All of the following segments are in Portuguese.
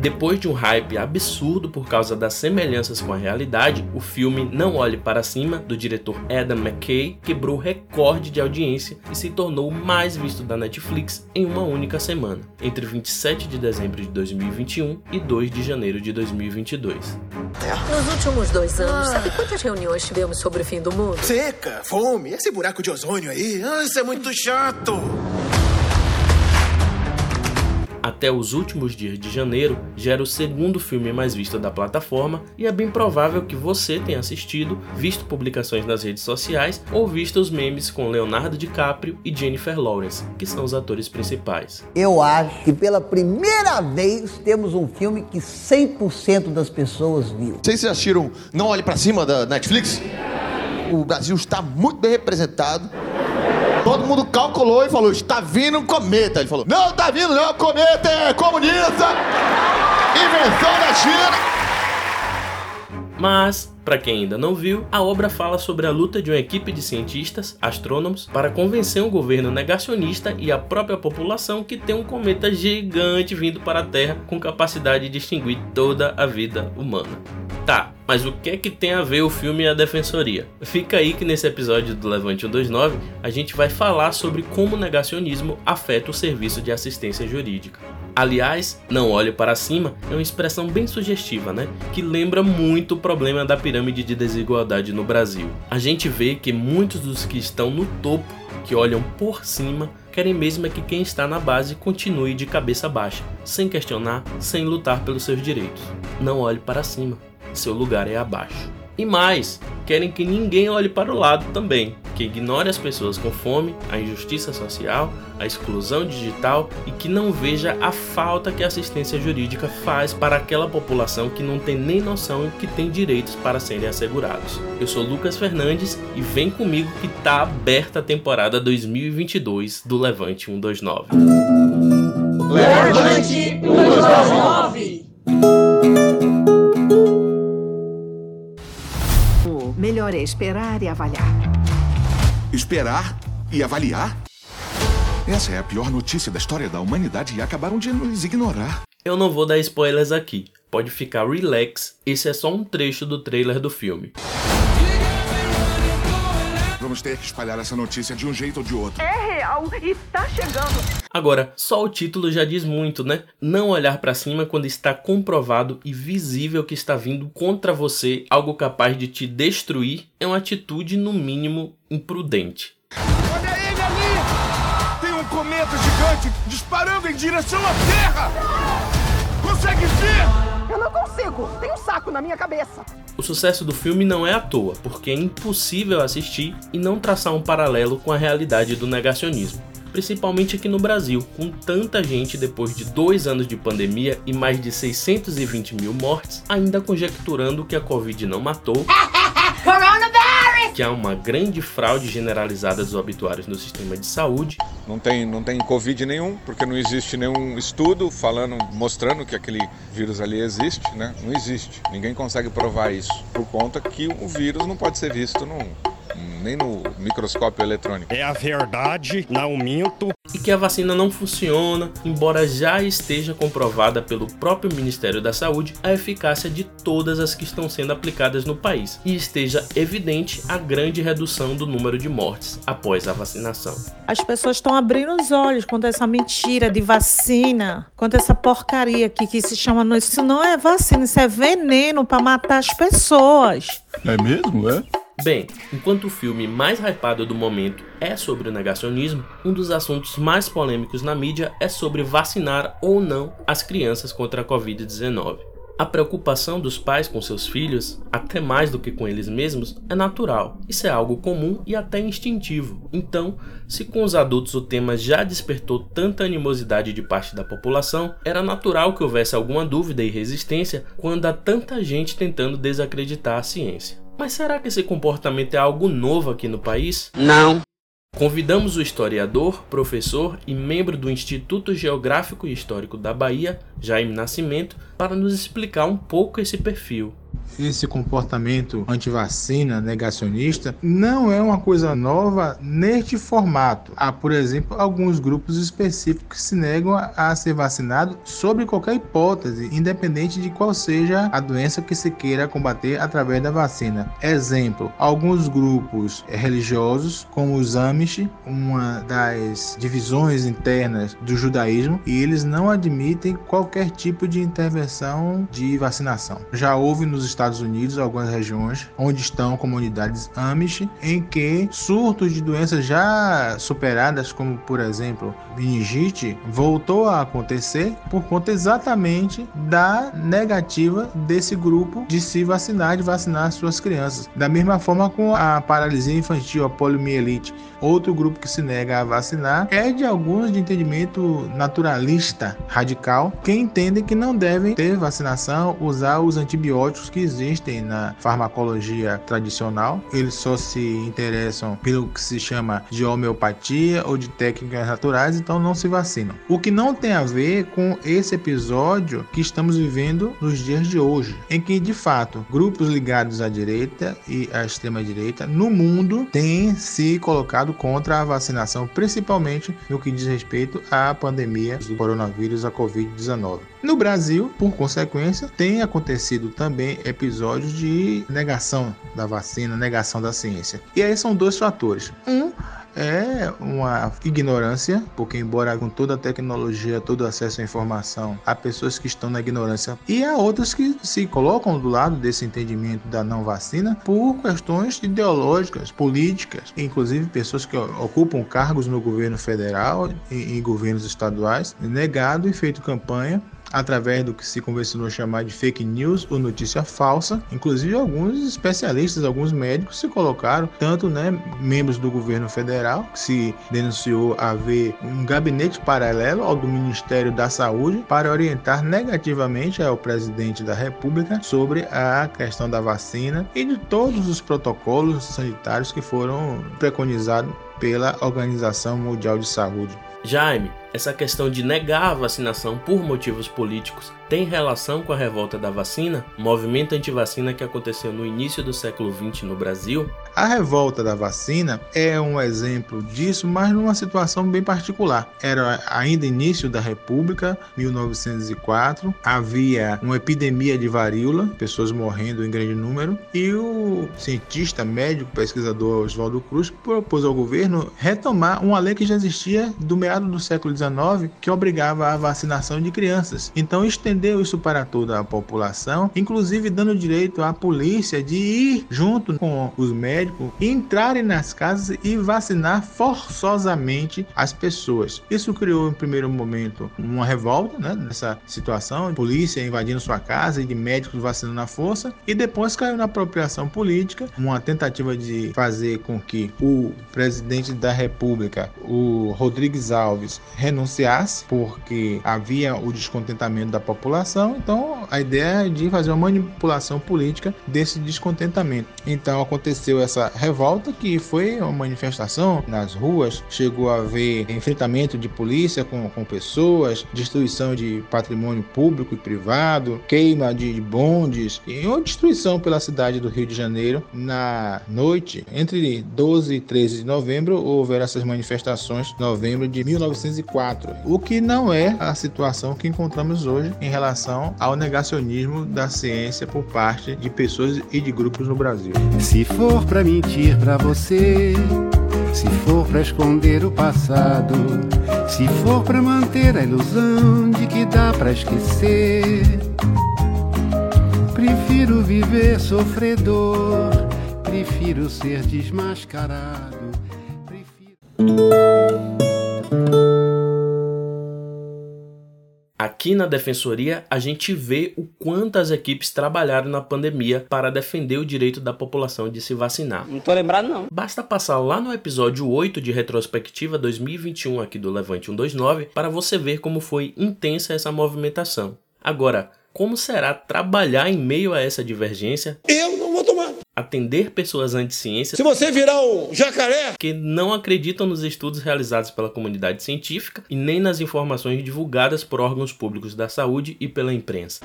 Depois de um hype absurdo por causa das semelhanças com a realidade, o filme Não Olhe Para Cima, do diretor Adam McKay, quebrou recorde de audiência e se tornou o mais visto da Netflix em uma única semana, entre 27 de dezembro de 2021 e 2 de janeiro de 2022. Nos últimos dois anos, sabe quantas reuniões tivemos sobre o fim do mundo? Seca, fome, esse buraco de ozônio aí. Ah, isso é muito chato. Até os últimos dias de janeiro, já era o segundo filme mais visto da plataforma e é bem provável que você tenha assistido, visto publicações nas redes sociais ou visto os memes com Leonardo DiCaprio e Jennifer Lawrence, que são os atores principais. Eu acho que pela primeira vez temos um filme que 100% das pessoas viu. Vocês assistiram Não Olhe Pra Cima da Netflix? O Brasil está muito bem representado. Todo mundo calculou e falou: está vindo um cometa. Ele falou: não, está vindo não, cometa é comunista, invenção da China. Mas, para quem ainda não viu, a obra fala sobre a luta de uma equipe de cientistas, astrônomos, para convencer um governo negacionista e a própria população que tem um cometa gigante vindo para a Terra com capacidade de extinguir toda a vida humana. Tá, mas o que é que tem a ver o filme e a defensoria? Fica aí que nesse episódio do Levante 129 a gente vai falar sobre como o negacionismo afeta o serviço de assistência jurídica. Aliás, não olhe para cima é uma expressão bem sugestiva, né? Que lembra muito o problema da pirâmide de desigualdade no Brasil. A gente vê que muitos dos que estão no topo, que olham por cima, querem mesmo é que quem está na base continue de cabeça baixa, sem questionar, sem lutar pelos seus direitos. Não olhe para cima, seu lugar é abaixo. E mais, querem que ninguém olhe para o lado também, que ignore as pessoas com fome, a injustiça social, a exclusão digital e que não veja a falta que a assistência jurídica faz para aquela população que não tem nem noção que tem direitos para serem assegurados. Eu sou Lucas Fernandes e vem comigo que tá aberta a temporada 2022 do Levante 129. Levante 129! Melhor é esperar e avaliar. Esperar e avaliar? Essa é a pior notícia da história da humanidade e acabaram de nos ignorar. Eu não vou dar spoilers aqui, pode ficar relax, esse é só um trecho do trailer do filme. Vamos ter que espalhar essa notícia de um jeito ou de outro. É real e tá chegando. Agora, só o título já diz muito, né? Não olhar para cima quando está comprovado e visível que está vindo contra você algo capaz de te destruir é uma atitude no mínimo imprudente. Olha ele ali! Tem um cometa gigante disparando em direção à Terra! Consegue ver? Eu não consigo. Tem um saco na minha cabeça. O sucesso do filme não é à toa, porque é impossível assistir e não traçar um paralelo com a realidade do negacionismo. Principalmente aqui no Brasil, com tanta gente depois de dois anos de pandemia e mais de 620 mil mortes, ainda conjecturando que a Covid não matou. que há uma grande fraude generalizada dos obituários no sistema de saúde. Não tem, não tem Covid nenhum, porque não existe nenhum estudo falando, mostrando que aquele vírus ali existe, né? Não existe. Ninguém consegue provar isso. Por conta que o vírus não pode ser visto no, nem no microscópio eletrônico. É a verdade, não minto. E que a vacina não funciona, embora já esteja comprovada pelo próprio Ministério da Saúde a eficácia de todas as que estão sendo aplicadas no país, e esteja evidente a grande redução do número de mortes após a vacinação. As pessoas estão abrindo os olhos quanto a essa mentira de vacina, quanto a essa porcaria aqui que se chama. Isso não é vacina, isso é veneno para matar as pessoas. É mesmo, é? Bem, enquanto o filme mais hypado do momento é sobre o negacionismo, um dos assuntos mais polêmicos na mídia é sobre vacinar ou não as crianças contra a Covid-19. A preocupação dos pais com seus filhos, até mais do que com eles mesmos, é natural. Isso é algo comum e até instintivo. Então, se com os adultos o tema já despertou tanta animosidade de parte da população, era natural que houvesse alguma dúvida e resistência quando há tanta gente tentando desacreditar a ciência. Mas será que esse comportamento é algo novo aqui no país? Não. Convidamos o historiador, professor e membro do Instituto Geográfico e Histórico da Bahia, Jaime Nascimento, para nos explicar um pouco esse perfil. Esse comportamento antivacina negacionista não é uma coisa nova neste formato. Há, por exemplo, alguns grupos específicos que se negam a ser vacinado sobre qualquer hipótese, independente de qual seja a doença que se queira combater através da vacina. Exemplo, alguns grupos religiosos, como os Amish, uma das divisões internas do judaísmo, e eles não admitem qualquer tipo de intervenção de vacinação. Já houve nos Estados Unidos algumas regiões onde estão comunidades Amish em que surtos de doenças já superadas, como por exemplo meningite, voltou a acontecer por conta exatamente da negativa desse grupo de se vacinar, de vacinar suas crianças. Da mesma forma com a paralisia infantil, a poliomielite, outro grupo que se nega a vacinar é de alguns de entendimento naturalista radical que entendem que não devem ter vacinação, usar os antibióticos que existem na farmacologia tradicional. Eles só se interessam pelo que se chama de homeopatia ou de técnicas naturais, então não se vacinam. O que não tem a ver com esse episódio que estamos vivendo nos dias de hoje, em que de fato grupos ligados à direita e à extrema direita no mundo têm se colocado contra a vacinação, principalmente no que diz respeito à pandemia do coronavírus, a Covid-19. No Brasil, por consequência, tem acontecido também episódios de negação da vacina, negação da ciência. E aí são dois fatores. Um é uma ignorância, porque embora com toda a tecnologia, todo acesso à informação, há pessoas que estão na ignorância e há outras que se colocam do lado desse entendimento da não vacina por questões ideológicas, políticas, inclusive pessoas que ocupam cargos no governo federal e em governos estaduais, negado e feito campanha através do que se convencionou chamar de fake news ou notícia falsa. Inclusive, alguns especialistas, alguns médicos se colocaram, tanto né, membros do governo federal, que se denunciou haver um gabinete paralelo ao do Ministério da Saúde para orientar negativamente ao presidente da República sobre a questão da vacina e de todos os protocolos sanitários que foram preconizados pela Organização Mundial de Saúde. Jaime, essa questão de negar a vacinação por motivos políticos tem relação com a revolta da vacina, movimento anti-vacina que aconteceu no início do século XX no Brasil? A revolta da vacina é um exemplo disso, mas numa situação bem particular. Era ainda início da República, 1904, havia uma epidemia de varíola, pessoas morrendo em grande número, e o cientista, médico, pesquisador Oswaldo Cruz propôs ao governo retomar uma lei que já existia do meado do século XIX, que obrigava a vacinação de crianças. Então estendeu isso para toda a população, inclusive dando direito à polícia de ir junto com os médicos, entrarem nas casas e vacinar forçosamente as pessoas. Isso criou em primeiro momento uma revolta, né, dessa situação, polícia invadindo sua casa e de médicos vacinando à força, e depois caiu na apropriação política, uma tentativa de fazer com que o presidente da República, o Rodrigues Alves, renunciasse, porque havia o descontentamento da população. Então, a ideia é de fazer uma manipulação política desse descontentamento. Então, aconteceu essa revolta, que foi uma manifestação nas ruas, chegou a haver enfrentamento de polícia com, com pessoas, destruição de patrimônio público e privado, queima de bondes e uma destruição pela cidade do Rio de Janeiro. Na noite, entre 12 e 13 de novembro, houveram essas manifestações, novembro de 1904 o que não é a situação que encontramos hoje em relação ao negacionismo da ciência por parte de pessoas e de grupos no Brasil. Se for para mentir para você, se for para esconder o passado, se for para manter a ilusão de que dá para esquecer, prefiro viver sofredor, prefiro ser desmascarado. Prefiro... Aqui na Defensoria, a gente vê o quanto as equipes trabalharam na pandemia para defender o direito da população de se vacinar. Não tô lembrado, não. Basta passar lá no episódio 8 de Retrospectiva 2021 aqui do Levante 129 para você ver como foi intensa essa movimentação. Agora, como será trabalhar em meio a essa divergência? Eu não vou tomar. Atender pessoas anti-ciência. Se você virar um jacaré, que não acreditam nos estudos realizados pela comunidade científica e nem nas informações divulgadas por órgãos públicos da saúde e pela imprensa.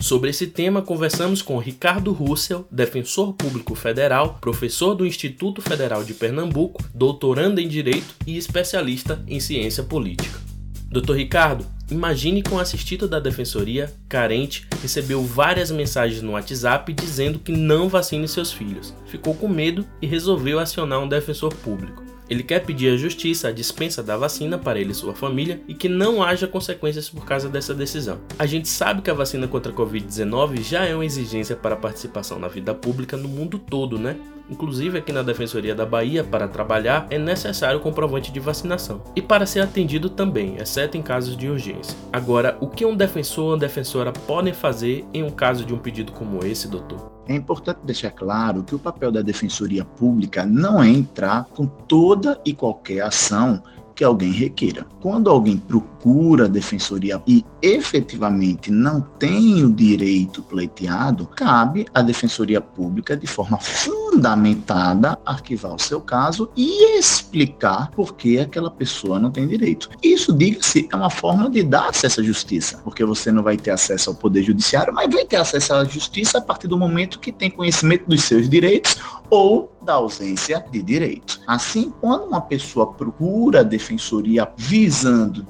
Sobre esse tema, conversamos com Ricardo Russell, defensor público federal, professor do Instituto Federal de Pernambuco, doutorando em Direito e especialista em ciência política. Doutor Ricardo, imagine que um assistido da defensoria, carente, recebeu várias mensagens no WhatsApp dizendo que não vacine seus filhos. Ficou com medo e resolveu acionar um defensor público. Ele quer pedir à justiça a dispensa da vacina para ele e sua família e que não haja consequências por causa dessa decisão. A gente sabe que a vacina contra a Covid-19 já é uma exigência para a participação na vida pública no mundo todo, né? Inclusive aqui na Defensoria da Bahia, para trabalhar, é necessário comprovante de vacinação. E para ser atendido também, exceto em casos de urgência. Agora, o que um defensor ou uma defensora podem fazer em um caso de um pedido como esse, doutor? É importante deixar claro que o papel da Defensoria Pública não é entrar com toda e qualquer ação que alguém requeira. Quando alguém procura a defensoria e efetivamente não tem o direito pleiteado, cabe à defensoria pública, de forma fundamentada, arquivar o seu caso e explicar por que aquela pessoa não tem direito. Isso, diga-se, é uma forma de dar acesso à justiça, porque você não vai ter acesso ao poder judiciário, mas vai ter acesso à justiça a partir do momento que tem conhecimento dos seus direitos ou da ausência de direito. Assim, quando uma pessoa procura a defensoria visando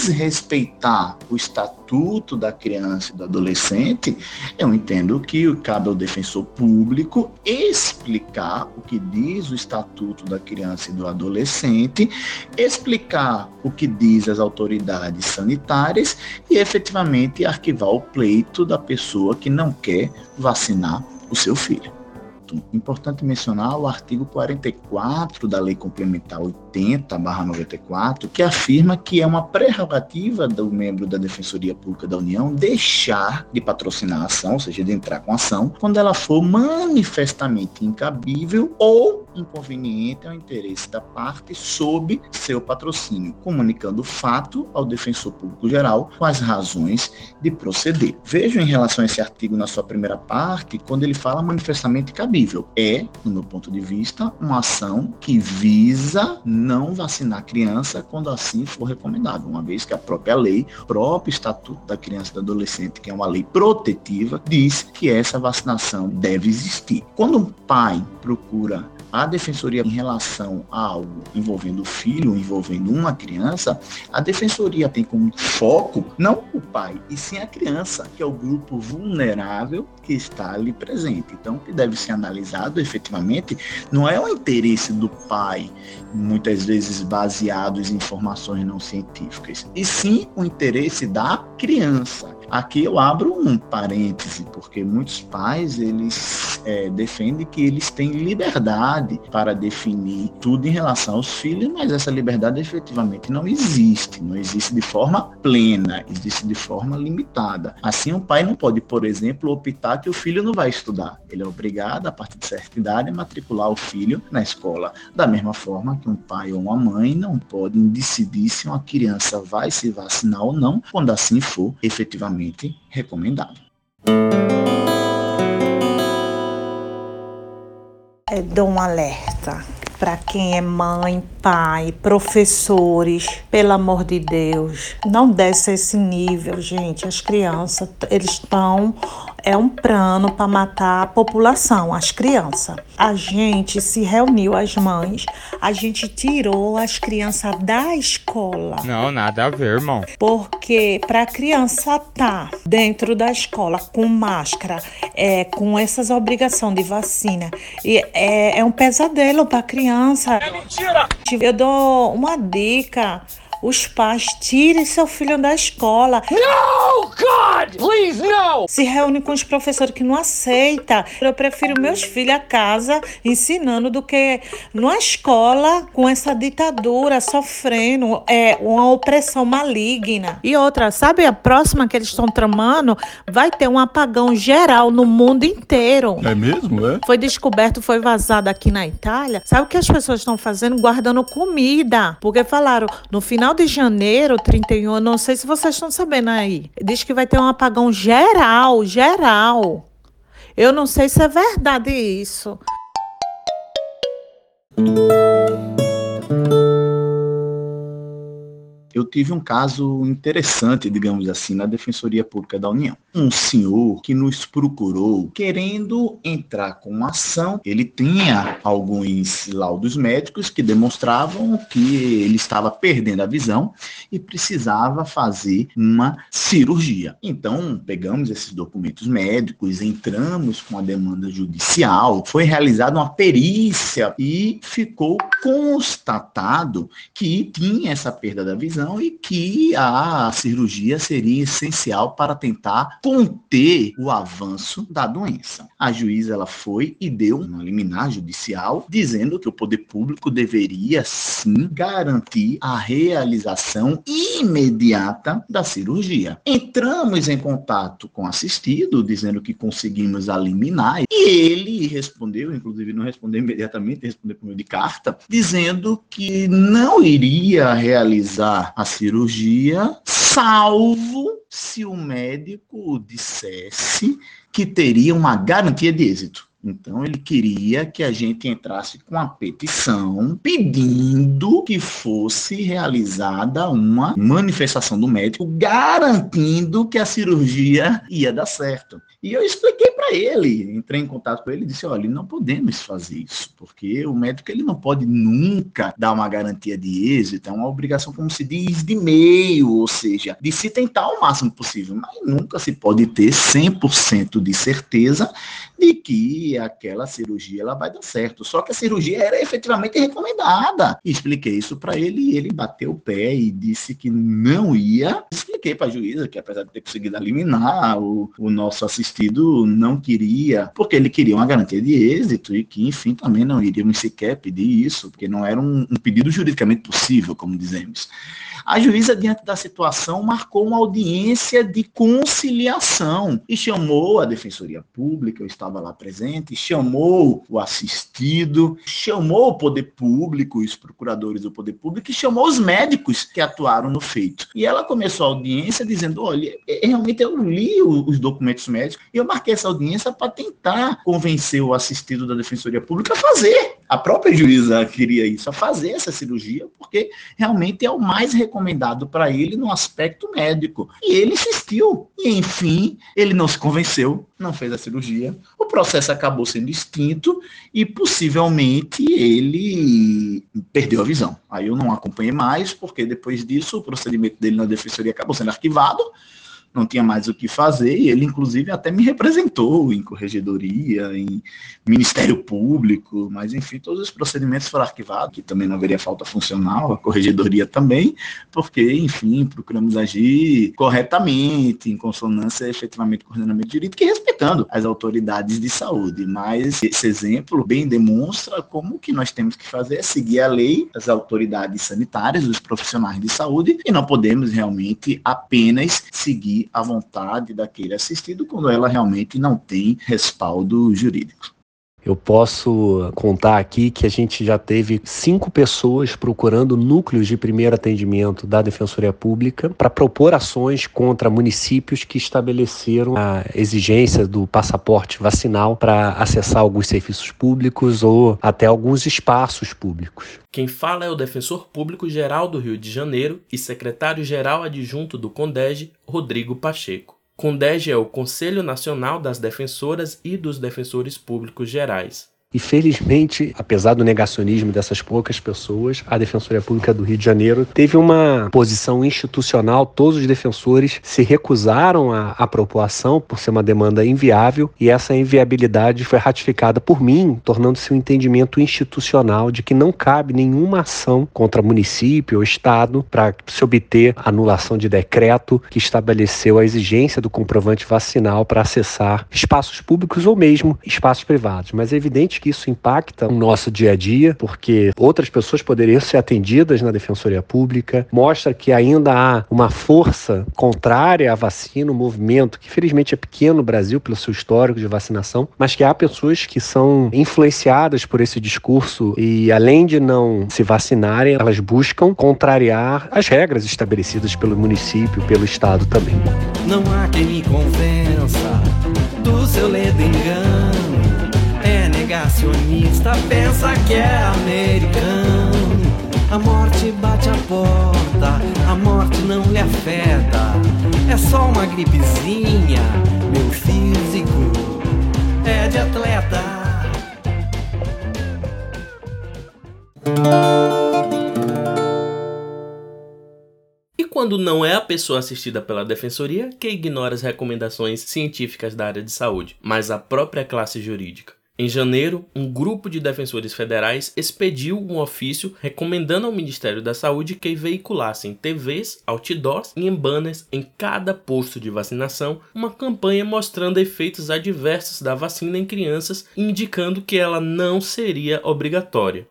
desrespeitar o estatuto da criança e do adolescente, eu entendo que cabe ao defensor público explicar o que diz o estatuto da criança e do adolescente, explicar o que diz as autoridades sanitárias e efetivamente arquivar o pleito da pessoa que não quer vacinar o seu filho. Importante mencionar o artigo 44 da Lei Complementar 80/94, que afirma que é uma prerrogativa do membro da Defensoria Pública da União deixar de patrocinar a ação, ou seja, de entrar com a ação, quando ela for manifestamente incabível ou inconveniente ao interesse da parte sob seu patrocínio, comunicando o fato ao defensor público geral com as razões de proceder. Vejo em relação a esse artigo na sua primeira parte, quando ele fala manifestamente cabível. É, no meu ponto de vista, uma ação que visa não vacinar criança quando assim for recomendado, uma vez que a própria lei, o próprio Estatuto da Criança e do Adolescente, que é uma lei protetiva, diz que essa vacinação deve existir. Quando um pai procura a defensoria em relação a algo envolvendo o filho, envolvendo uma criança, a defensoria tem como foco não o pai, e sim a criança, que é o grupo vulnerável que está ali presente. Então, o que deve ser analisado efetivamente não é o interesse do pai, muitas vezes baseados em informações não científicas, e sim o interesse da criança. Aqui eu abro um parêntese, porque muitos pais eles é, defendem que eles têm liberdade para definir tudo em relação aos filhos, mas essa liberdade efetivamente não existe, não existe de forma plena, existe de forma limitada. Assim, um pai não pode, por exemplo, optar que o filho não vai estudar. Ele é obrigado, a partir de certa idade, a matricular o filho na escola. Da mesma forma que um pai ou uma mãe não podem decidir se uma criança vai se vacinar ou não, quando assim for efetivamente recomendado. É, dou um alerta para quem é mãe, pai, professores, pelo amor de Deus, não desce esse nível, gente. As crianças, eles estão é um plano para matar a população, as crianças. A gente se reuniu, as mães, a gente tirou as crianças da escola. Não, nada a ver, irmão. Porque para a criança estar tá dentro da escola com máscara, é, com essas obrigações de vacina, é, é um pesadelo para a criança. É mentira! Eu dou uma dica os pais tirem seu filho da escola. No, God! Please, no! Se reúne com os professores que não aceita. Eu prefiro meus filhos a casa ensinando do que numa escola com essa ditadura sofrendo é uma opressão maligna. E outra, sabe a próxima que eles estão tramando? Vai ter um apagão geral no mundo inteiro. É mesmo, é? Foi descoberto, foi vazado aqui na Itália. Sabe o que as pessoas estão fazendo? Guardando comida. Porque falaram, no final final de janeiro, 31, não sei se vocês estão sabendo aí, diz que vai ter um apagão geral, geral. Eu não sei se é verdade isso. eu tive um caso interessante, digamos assim, na Defensoria Pública da União. Um senhor que nos procurou querendo entrar com ação, ele tinha alguns laudos médicos que demonstravam que ele estava perdendo a visão e precisava fazer uma cirurgia. Então, pegamos esses documentos médicos, entramos com a demanda judicial, foi realizada uma perícia e ficou constatado que tinha essa perda da visão e que a cirurgia seria essencial para tentar conter o avanço da doença. A juíza ela foi e deu uma liminar judicial dizendo que o poder público deveria sim garantir a realização imediata da cirurgia. Entramos em contato com o assistido dizendo que conseguimos a liminar e ele respondeu, inclusive não respondeu imediatamente, respondeu por meio de carta, dizendo que não iria realizar a cirurgia, salvo se o médico dissesse que teria uma garantia de êxito. Então ele queria que a gente entrasse com a petição pedindo que fosse realizada uma manifestação do médico garantindo que a cirurgia ia dar certo. E eu expliquei para ele, entrei em contato com ele e disse: olha, não podemos fazer isso, porque o médico ele não pode nunca dar uma garantia de êxito, é uma obrigação, como se diz, de meio, ou seja, de se tentar o máximo possível, mas nunca se pode ter 100% de certeza de que aquela cirurgia ela vai dar certo. Só que a cirurgia era efetivamente recomendada. Expliquei isso para ele e ele bateu o pé e disse que não ia. Expliquei para a juíza que apesar de ter conseguido eliminar, o, o nosso assistido não queria, porque ele queria uma garantia de êxito e que, enfim, também não iríamos sequer pedir isso, porque não era um, um pedido juridicamente possível, como dizemos. A juíza, diante da situação, marcou uma audiência de conciliação e chamou a Defensoria Pública, eu estava lá presente, chamou o assistido, chamou o poder público, os procuradores do poder público, e chamou os médicos que atuaram no feito. E ela começou a audiência dizendo: olha, é, realmente eu li os documentos médicos e eu marquei essa audiência para tentar convencer o assistido da Defensoria Pública a fazer. A própria juíza queria isso, a fazer essa cirurgia, porque realmente é o mais recomendado para ele no aspecto médico. E ele insistiu. E, enfim, ele não se convenceu, não fez a cirurgia. O processo acabou sendo extinto e possivelmente ele perdeu a visão. Aí eu não acompanhei mais, porque depois disso o procedimento dele na defensoria acabou sendo arquivado não tinha mais o que fazer, e ele, inclusive, até me representou em corregedoria, em Ministério Público, mas, enfim, todos os procedimentos foram arquivados, que também não haveria falta funcional, a corregedoria também, porque, enfim, procuramos agir corretamente, em consonância efetivamente com o ordenamento jurídico e respeitando as autoridades de saúde. Mas esse exemplo bem demonstra como que nós temos que fazer é seguir a lei, as autoridades sanitárias, os profissionais de saúde, e não podemos realmente apenas seguir a vontade daquele assistido quando ela realmente não tem respaldo jurídico. Eu posso contar aqui que a gente já teve cinco pessoas procurando núcleos de primeiro atendimento da Defensoria Pública para propor ações contra municípios que estabeleceram a exigência do passaporte vacinal para acessar alguns serviços públicos ou até alguns espaços públicos. Quem fala é o Defensor Público Geral do Rio de Janeiro e secretário-geral adjunto do CONDEG, Rodrigo Pacheco. CONDEG é o Conselho Nacional das Defensoras e dos Defensores Públicos Gerais. E felizmente, apesar do negacionismo dessas poucas pessoas, a Defensoria Pública do Rio de Janeiro teve uma posição institucional. Todos os defensores se recusaram a, a propor ação por ser uma demanda inviável e essa inviabilidade foi ratificada por mim, tornando-se um entendimento institucional de que não cabe nenhuma ação contra município ou estado para se obter anulação de decreto que estabeleceu a exigência do comprovante vacinal para acessar espaços públicos ou mesmo espaços privados. Mas é evidente que isso impacta o nosso dia a dia, porque outras pessoas poderiam ser atendidas na Defensoria Pública, mostra que ainda há uma força contrária à vacina, um movimento que felizmente é pequeno no Brasil pelo seu histórico de vacinação, mas que há pessoas que são influenciadas por esse discurso e além de não se vacinarem, elas buscam contrariar as regras estabelecidas pelo município, pelo estado também. Não há quem me convença do seu ledo engano. Negacionista, pensa que é americano. A morte bate a porta, a morte não lhe afeta. É só uma gripezinha, meu físico é de atleta. E quando não é a pessoa assistida pela defensoria que ignora as recomendações científicas da área de saúde, mas a própria classe jurídica. Em janeiro, um grupo de defensores federais expediu um ofício recomendando ao Ministério da Saúde que veiculassem TVs, outdoors e em banners em cada posto de vacinação uma campanha mostrando efeitos adversos da vacina em crianças indicando que ela não seria obrigatória.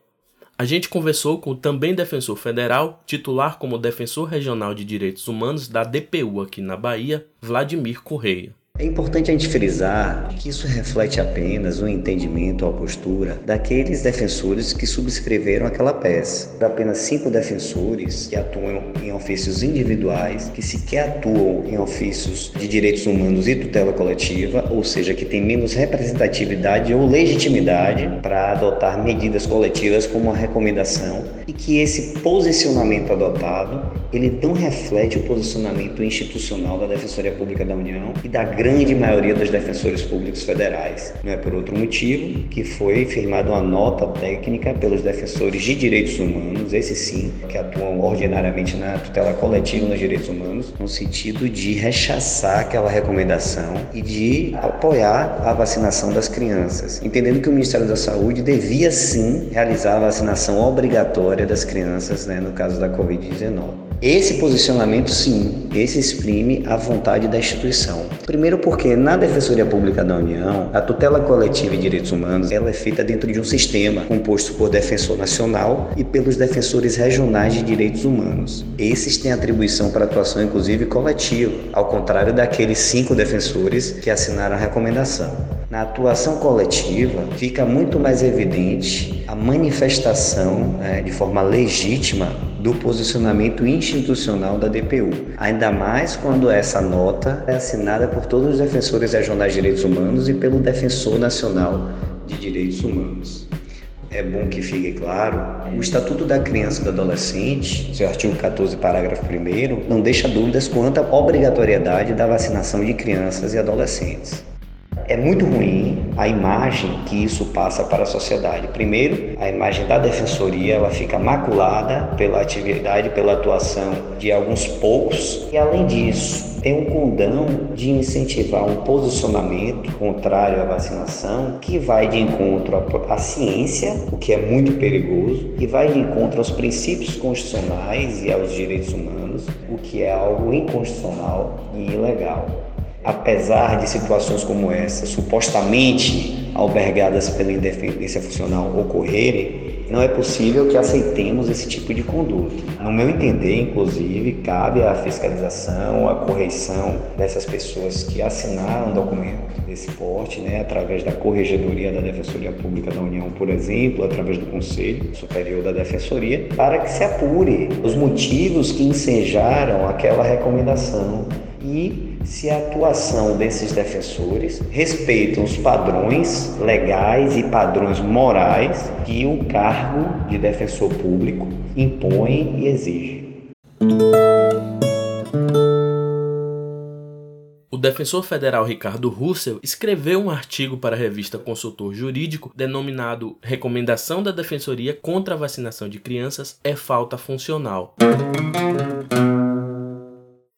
A gente conversou com o também defensor federal, titular como defensor regional de direitos humanos da DPU aqui na Bahia, Vladimir Correia. É importante a gente frisar que isso reflete apenas o um entendimento ou a postura daqueles defensores que subscreveram aquela peça. Apenas cinco defensores que atuam em ofícios individuais, que sequer atuam em ofícios de direitos humanos e tutela coletiva, ou seja, que têm menos representatividade ou legitimidade para adotar medidas coletivas como uma recomendação e que esse posicionamento adotado ele não reflete o posicionamento institucional da Defensoria Pública da União e da grande maioria dos defensores públicos federais. Não é por outro motivo que foi firmada uma nota técnica pelos defensores de direitos humanos, esses sim, que atuam ordinariamente na tutela coletiva nos direitos humanos, no sentido de rechaçar aquela recomendação e de apoiar a vacinação das crianças, entendendo que o Ministério da Saúde devia sim realizar a vacinação obrigatória das crianças, né, no caso da Covid-19. Esse posicionamento, sim, esse exprime a vontade da instituição. Primeiro porque na Defensoria Pública da União, a tutela coletiva e direitos humanos, ela é feita dentro de um sistema composto por defensor nacional e pelos defensores regionais de direitos humanos. Esses têm atribuição para atuação inclusive coletiva, ao contrário daqueles cinco defensores que assinaram a recomendação. Na atuação coletiva, fica muito mais evidente a manifestação né, de forma legítima do posicionamento institucional da DPU. Ainda mais quando essa nota é assinada por todos os defensores regionais de direitos humanos e pelo defensor nacional de direitos humanos. É bom que fique claro, o Estatuto da Criança e do Adolescente, seu artigo 14, parágrafo 1 não deixa dúvidas quanto à obrigatoriedade da vacinação de crianças e adolescentes. É muito ruim a imagem que isso passa para a sociedade. Primeiro, a imagem da defensoria ela fica maculada pela atividade, pela atuação de alguns poucos e além disso tem um condão de incentivar um posicionamento contrário à vacinação que vai de encontro à, ciência, o que é muito perigoso, e vai de encontro aos princípios constitucionais e aos direitos humanos, o que é algo inconstitucional e ilegal apesar de situações como essa, supostamente albergadas pela independência funcional, ocorrerem, não é possível que aceitemos esse tipo de conduta. No meu entender, inclusive, cabe a fiscalização, a correção dessas pessoas que assinaram um documento desse porte, né, através da Corregedoria da Defensoria Pública da União, por exemplo, através do Conselho Superior da Defensoria, para que se apure os motivos que ensejaram aquela recomendação e se a atuação desses defensores respeita os padrões legais e padrões morais que o cargo de defensor público impõe e exige. O defensor federal Ricardo Russell escreveu um artigo para a revista Consultor Jurídico denominado Recomendação da Defensoria contra a Vacinação de Crianças é Falta Funcional.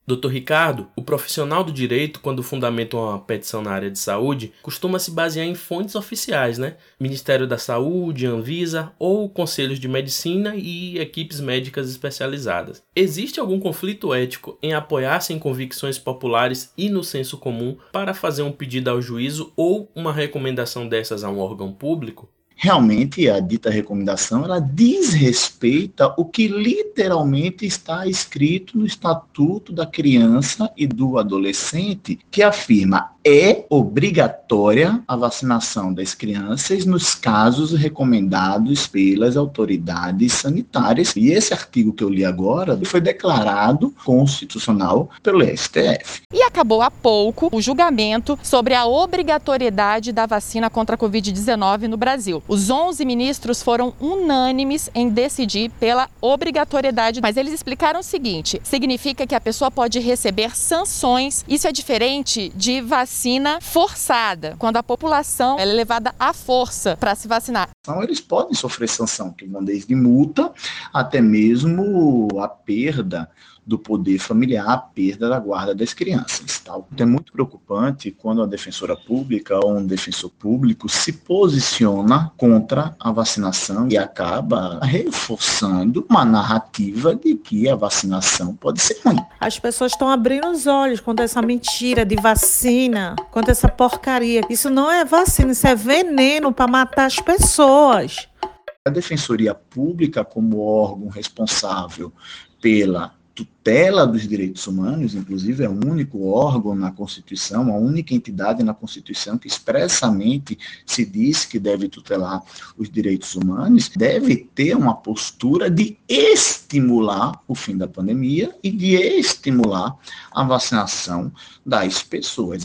Dr. Ricardo, o profissional do direito, quando fundamenta uma petição na área de saúde, costuma se basear em fontes oficiais, né? Ministério da Saúde, Anvisa ou conselhos de medicina e equipes médicas especializadas. Existe algum conflito ético em apoiar-se em convicções populares e no senso comum para fazer um pedido ao juízo ou uma recomendação dessas a um órgão público? Realmente a dita recomendação ela desrespeita o que literalmente está escrito no Estatuto da Criança e do Adolescente, que afirma é obrigatória a vacinação das crianças nos casos recomendados pelas autoridades sanitárias. E esse artigo que eu li agora foi declarado constitucional pelo STF. E acabou há pouco o julgamento sobre a obrigatoriedade da vacina contra a Covid-19 no Brasil. Os 11 ministros foram unânimes em decidir pela obrigatoriedade, mas eles explicaram o seguinte: significa que a pessoa pode receber sanções. Isso é diferente de vacina forçada, quando a população é levada à força para se vacinar. Então, eles podem sofrer sanção, que vão desde multa até mesmo a perda do poder familiar, a perda da guarda das crianças. Tal. Então, é muito preocupante quando a defensora pública ou um defensor público se posiciona contra a vacinação e acaba reforçando uma narrativa de que a vacinação pode ser ruim. As pessoas estão abrindo os olhos contra essa mentira de vacina, contra essa porcaria. Isso não é vacina, isso é veneno para matar as pessoas. A Defensoria Pública, como órgão responsável pela tutela dos direitos humanos, inclusive é o único órgão na Constituição, a única entidade na Constituição que expressamente se diz que deve tutelar os direitos humanos, deve ter uma postura de estimular o fim da pandemia e de estimular a vacinação das pessoas.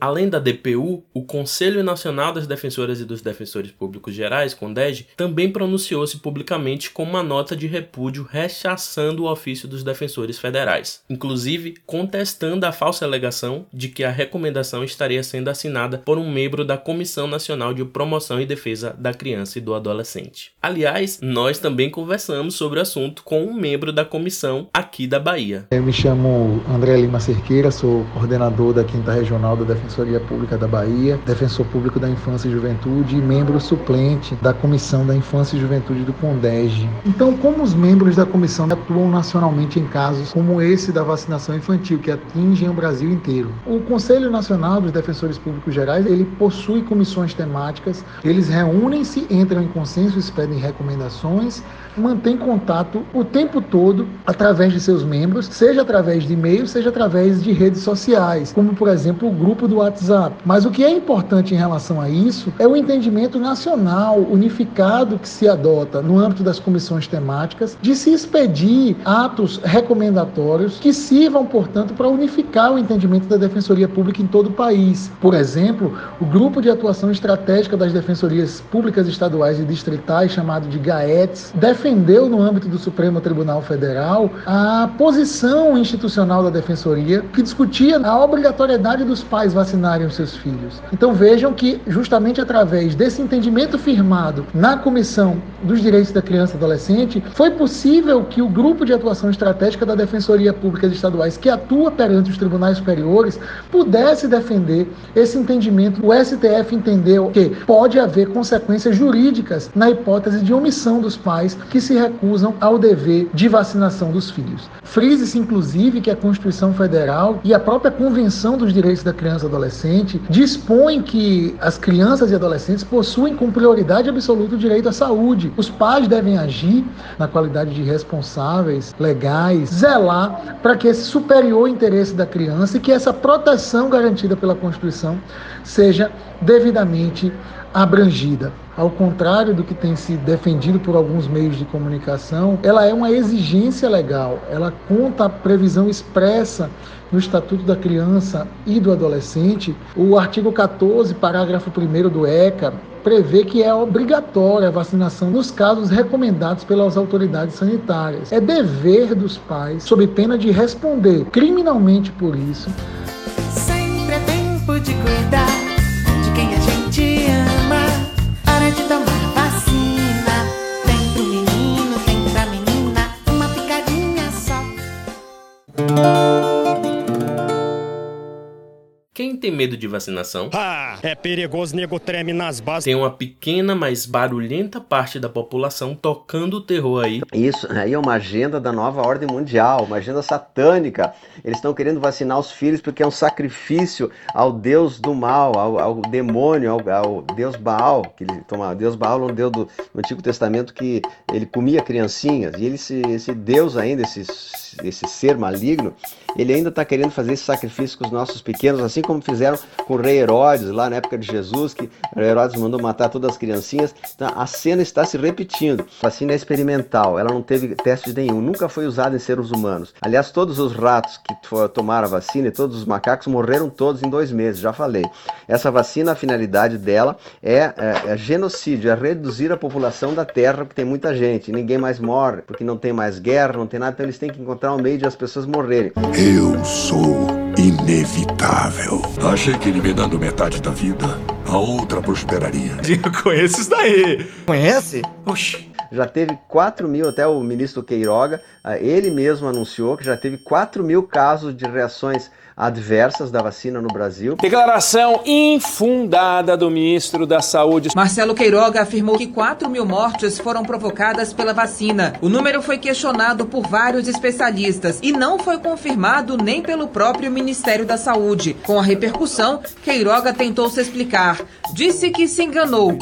Além da DPU, o Conselho Nacional das Defensoras e dos Defensores Públicos Gerais, CONDEG, também pronunciou-se publicamente com uma nota de repúdio rechaçando o ofício dos defensores federais, inclusive contestando a falsa alegação de que a recomendação estaria sendo assinada por um membro da Comissão Nacional de Promoção e Defesa da Criança e do Adolescente. Aliás, nós também conversamos sobre o assunto com um membro da comissão aqui da Bahia. Eu me chamo André Lima Cerqueira, sou coordenador da Quinta Regional da Defensoria Defensoria Pública da Bahia, defensor público da Infância e Juventude e membro suplente da Comissão da Infância e Juventude do CONDEG. Então, como os membros da comissão atuam nacionalmente em casos como esse da vacinação infantil, que atingem o Brasil inteiro? O Conselho Nacional dos Defensores Públicos Gerais, ele possui comissões temáticas, eles reúnem-se, entram em consenso, pedem recomendações, mantém contato o tempo todo através de seus membros, seja através de e-mail, seja através de redes sociais, como por exemplo o grupo do WhatsApp. Mas o que é importante em relação a isso é o entendimento nacional unificado que se adota no âmbito das comissões temáticas de se expedir atos recomendatórios que sirvam, portanto, para unificar o entendimento da Defensoria Pública em todo o país. Por exemplo, o Grupo de Atuação Estratégica das Defensorias Públicas Estaduais e Distritais, chamado de GAETS, defendeu no âmbito do Supremo Tribunal Federal a posição institucional da Defensoria que discutia a obrigatoriedade dos pais vacinarem os seus filhos. Então vejam que justamente através desse entendimento firmado na Comissão dos Direitos da Criança e Adolescente, foi possível que o grupo de atuação estratégica da Defensoria Pública Estaduais, que atua perante os tribunais superiores, pudesse defender esse entendimento. O STF entendeu que pode haver consequências jurídicas na hipótese de omissão dos pais que se recusam ao dever de vacinação dos filhos. Frise-se, inclusive, que a Constituição Federal e a própria Convenção dos Direitos da Criança e Adolescente dispõem que as crianças e adolescentes possuem com prioridade absoluta o direito à saúde. Os pais devem agir na qualidade de responsáveis, legais, zelar para que esse superior interesse da criança e que essa proteção garantida pela Constituição seja devidamente abrangida. Ao contrário do que tem sido defendido por alguns meios de comunicação, ela é uma exigência legal. Ela conta a previsão expressa no Estatuto da Criança e do Adolescente. O artigo 14, parágrafo 1 do ECA, prevê que é obrigatória a vacinação nos casos recomendados pelas autoridades sanitárias. É dever dos pais, sob pena de responder criminalmente por isso. Sempre é tempo de cuidar de quem a gente ama. Quem tem medo de vacinação? Ah, é perigoso, nego treme nas bases. Tem uma pequena, mas barulhenta parte da população tocando o terror aí. Isso, aí é uma agenda da nova ordem mundial, uma agenda satânica. Eles estão querendo vacinar os filhos porque é um sacrifício ao Deus do mal, ao, ao demônio, ao, ao, Deus Baal, que ele toma, Deus Baal é um Deus do, do Antigo Testamento que ele comia criancinhas. E ele, esse, esse Deus ainda, esse esse ser maligno, ele ainda está querendo fazer esse sacrifício com os nossos pequenos, assim como fizeram com o rei Herodes, lá na época de Jesus, que Herodes mandou matar todas as criancinhas. Então, a cena está se repetindo. A vacina é experimental, ela não teve teste nenhum, nunca foi usada em seres humanos. Aliás, todos os ratos que tomaram a vacina e todos os macacos morreram todos em dois meses, já falei. Essa vacina, a finalidade dela é, é, é genocídio, é reduzir a população da Terra, porque tem muita gente, ninguém mais morre, porque não tem mais guerra, não tem nada, então eles têm que encontrar um meio de as pessoas morrerem. Eu sou inevitável. Achei que eliminando metade da vida, a outra prosperaria. Eu conheço isso daí. Conhece? Oxi. Já teve 4 mil, até o ministro Queiroga, ah, ele mesmo anunciou que já teve 4 mil casos de reações adversas da vacina no Brasil. Declaração infundada do ministro da Saúde. Marcelo Queiroga afirmou que 4 mil mortes foram provocadas pela vacina. O número foi questionado por vários especialistas e não foi confirmado nem pelo próprio Ministério da Saúde. Com a repercussão, Queiroga tentou se explicar. Disse que se enganou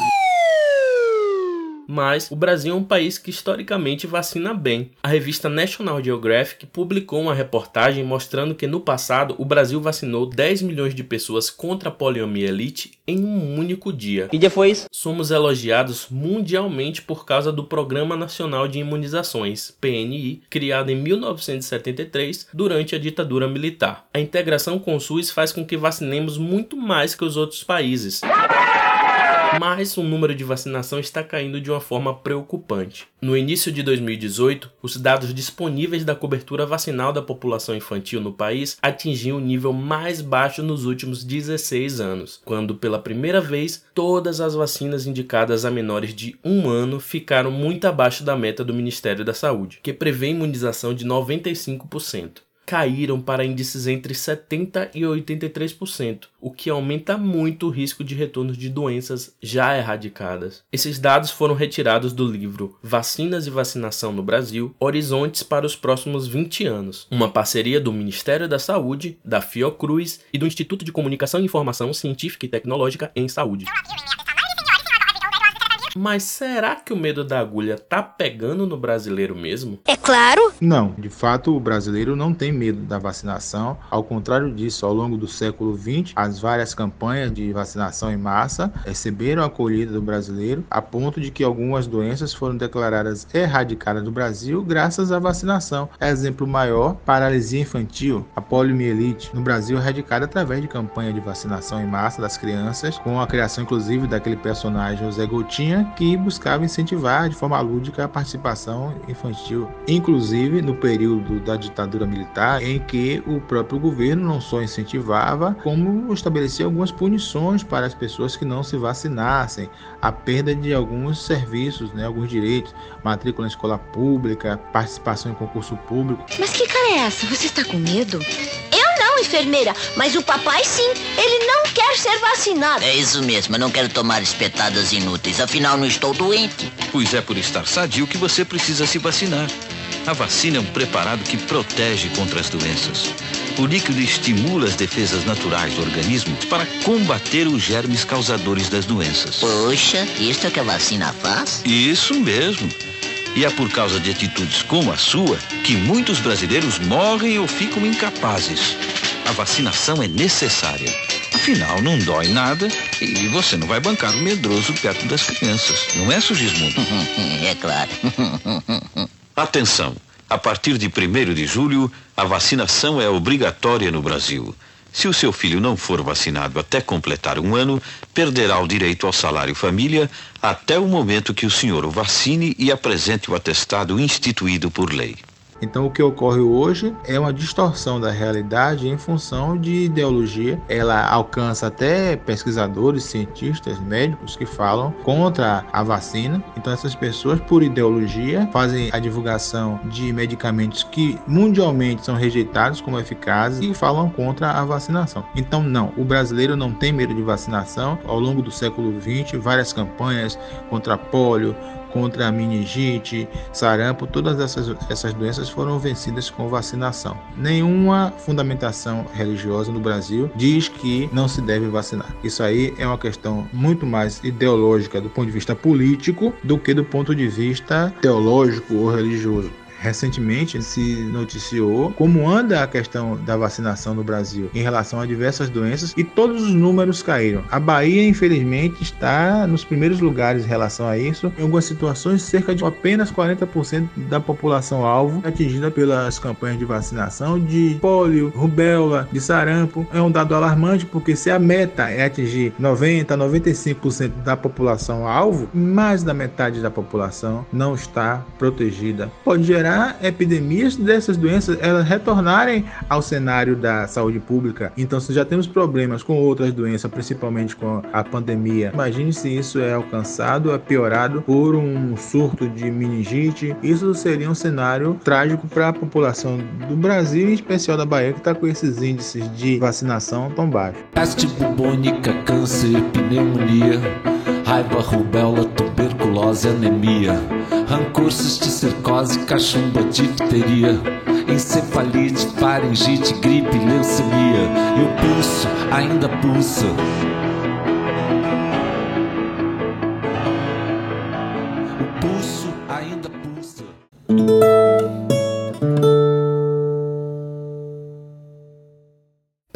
mas o Brasil é um país que historicamente vacina bem. A revista National Geographic publicou uma reportagem mostrando que no passado o Brasil vacinou 10 milhões de pessoas contra a poliomielite em um único dia. E depois somos elogiados mundialmente por causa do Programa Nacional de Imunizações, PNI, criado em 1973 durante a ditadura militar. A integração com o SUS faz com que vacinemos muito mais que os outros países mas o número de vacinação está caindo de uma forma preocupante. No início de 2018, os dados disponíveis da cobertura vacinal da população infantil no país atingiam o nível mais baixo nos últimos 16 anos, quando pela primeira vez todas as vacinas indicadas a menores de um ano ficaram muito abaixo da meta do Ministério da Saúde, que prevê imunização de 95% caíram para índices entre 70% e 83%, o que aumenta muito o risco de retorno de doenças já erradicadas. Esses dados foram retirados do livro Vacinas e Vacinação no Brasil: Horizontes para os próximos 20 anos, uma parceria do Ministério da Saúde, da Fiocruz e do Instituto de Comunicação e Informação Científica e Tecnológica em Saúde. Mas será que o medo da agulha tá pegando no brasileiro mesmo? É claro! Não, de fato o brasileiro não tem medo da vacinação. Ao contrário disso, ao longo do século XX, as várias campanhas de vacinação em massa receberam a acolhida do brasileiro, a ponto de que algumas doenças foram declaradas erradicadas do Brasil graças à vacinação. Exemplo maior, paralisia infantil, a poliomielite, no Brasil erradicada através de campanha de vacinação em massa das crianças, com a criação inclusive daquele personagem José Gotinha, que buscava incentivar de forma lúdica a participação infantil, inclusive no período da ditadura militar, em que o próprio governo não só incentivava, como estabelecia algumas punições para as pessoas que não se vacinassem, a perda de alguns serviços, né, alguns direitos, matrícula em escola pública, participação em concurso público. Mas que cara é essa? Você está com medo? Enfermeira, mas o papai sim. Ele não quer ser vacinado. É isso mesmo, eu não quero tomar espetadas inúteis. Afinal, não estou doente. Pois é por estar sadio que você precisa se vacinar. A vacina é um preparado que protege contra as doenças. O líquido estimula as defesas naturais do organismo para combater os germes causadores das doenças. Poxa, isso é o que a vacina faz? Isso mesmo. E é por causa de atitudes como a sua que muitos brasileiros morrem ou ficam incapazes a vacinação é necessária. Afinal, não dói nada e você não vai bancar o medroso perto das crianças. Não é, Sugismundo? é claro. Atenção! A partir de 1 de julho, a vacinação é obrigatória no Brasil. Se o seu filho não for vacinado até completar um ano, perderá o direito ao salário família até o momento que o senhor o vacine e apresente o atestado instituído por lei. Então, o que ocorre hoje é uma distorção da realidade em função de ideologia. Ela alcança até pesquisadores, cientistas, médicos que falam contra a vacina. Então, essas pessoas, por ideologia, fazem a divulgação de medicamentos que mundialmente são rejeitados como eficazes e falam contra a vacinação. Então, não, o brasileiro não tem medo de vacinação. Ao longo do século XX, várias campanhas contra polio, contra a meningite, sarampo, todas essas, essas doenças foram vencidas com vacinação. Nenhuma fundamentação religiosa no Brasil diz que não se deve vacinar. Isso aí é uma questão muito mais ideológica do ponto de vista político do que do ponto de vista teológico ou religioso Recentemente se noticiou como anda a questão da vacinação no Brasil em relação a diversas doenças e todos os números caíram. A Bahia, infelizmente, está nos primeiros lugares em relação a isso. Em algumas situações, cerca de apenas 40% da população alvo atingida pelas campanhas de vacinação de pólio, rubéola, de sarampo. É um dado alarmante porque se a meta é atingir 90 a 95% da população alvo, mais da metade da população não está protegida. Pode gerar epidemias dessas doenças elas retornarem ao cenário da saúde pública. Então, se já temos problemas com outras doenças, principalmente com a pandemia, imagine se isso é alcançado, é piorado por um surto de meningite. Isso seria um cenário trágico para a população do Brasil, em especial da Bahia, que está com esses índices de vacinação tão baixos. Peste bubônica, câncer, pneumonia, raiva, rubéola, tuberculose, anemia, rancor, cisticercose, cachumba, difteria, encefalite, faringite, gripe, leucemia, e o pulso ainda pulsa.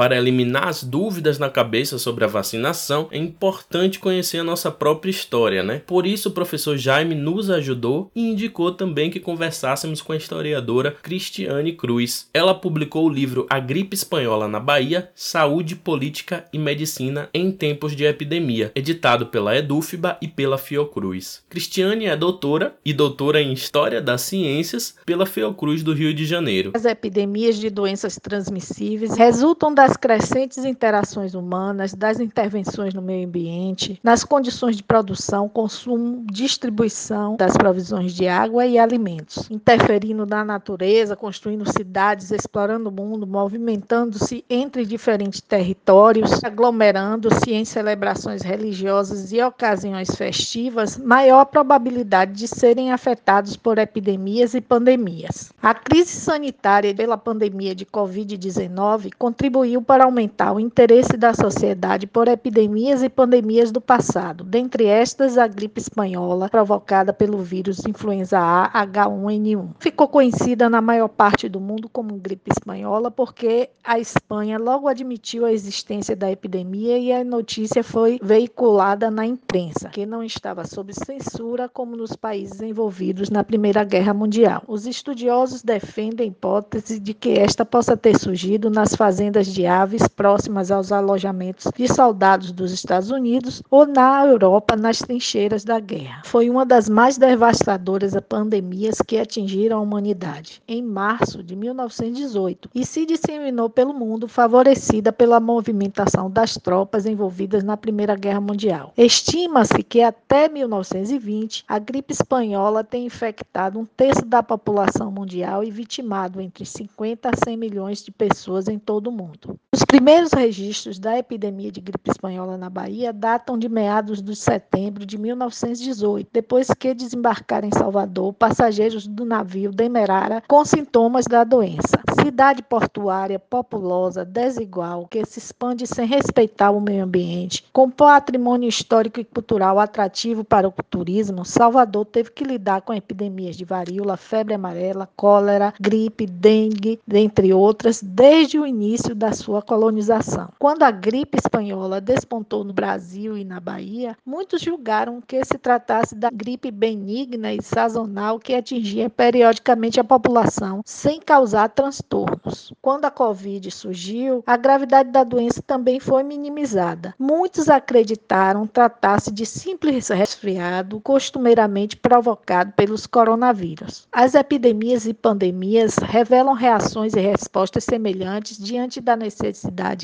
Para eliminar as dúvidas na cabeça sobre a vacinação, é importante conhecer a nossa própria história, né? Por isso, o professor Jaime nos ajudou e indicou também que conversássemos com a historiadora Cristiane Cruz. Ela publicou o livro A Gripe Espanhola na Bahia: Saúde, Política e Medicina em Tempos de Epidemia, editado pela Edufba e pela Fiocruz. Cristiane é doutora e doutora em História das Ciências pela Fiocruz do Rio de Janeiro. As epidemias de doenças transmissíveis resultam das crescentes interações humanas, das intervenções no meio ambiente, nas condições de produção, consumo, distribuição das provisões de água e alimentos, interferindo na natureza, construindo cidades, explorando o mundo, movimentando-se entre diferentes territórios, aglomerando-se em celebrações religiosas e ocasiões festivas, maior probabilidade de serem afetados por epidemias e pandemias. A crise sanitária pela pandemia de Covid-19 contribuiu para aumentar o interesse da sociedade por epidemias e pandemias do passado, dentre estas a gripe espanhola, provocada pelo vírus influenza A H1N1. Ficou conhecida na maior parte do mundo como gripe espanhola porque a Espanha logo admitiu a existência da epidemia e a notícia foi veiculada na imprensa, que não estava sob censura como nos países envolvidos na Primeira Guerra Mundial. Os estudiosos defendem a hipótese de que esta possa ter surgido nas fazendas de aves próximas aos alojamentos de soldados dos Estados Unidos ou na Europa nas trincheiras da guerra. Foi uma das mais devastadoras pandemias que atingiram a humanidade em março de 1918 e se disseminou pelo mundo, favorecida pela movimentação das tropas envolvidas na Primeira Guerra Mundial. Estima-se que até 1920 a gripe espanhola tem infectado um terço da população mundial e vitimado entre 50 a 100 milhões de pessoas em todo o mundo. Os primeiros registros da epidemia de gripe espanhola na Bahia datam de meados de setembro de 1918, depois que desembarcaram em Salvador passageiros do navio Demerara com sintomas da doença. Cidade portuária populosa, desigual, que se expande sem respeitar o meio ambiente, com patrimônio histórico e cultural atrativo para o turismo, Salvador teve que lidar com epidemias de varíola, febre amarela, cólera, gripe, dengue, dentre outras, desde o início da sua colonização. Quando a gripe espanhola despontou no Brasil e na Bahia, muitos julgaram que se tratasse da gripe benigna e sazonal que atingia periodicamente a população, sem causar transtornos. Quando a Covid surgiu, a gravidade da doença também foi minimizada. Muitos acreditaram tratar-se de simples resfriado, costumeiramente provocado pelos coronavírus. As epidemias e pandemias revelam reações e respostas semelhantes diante da necessidade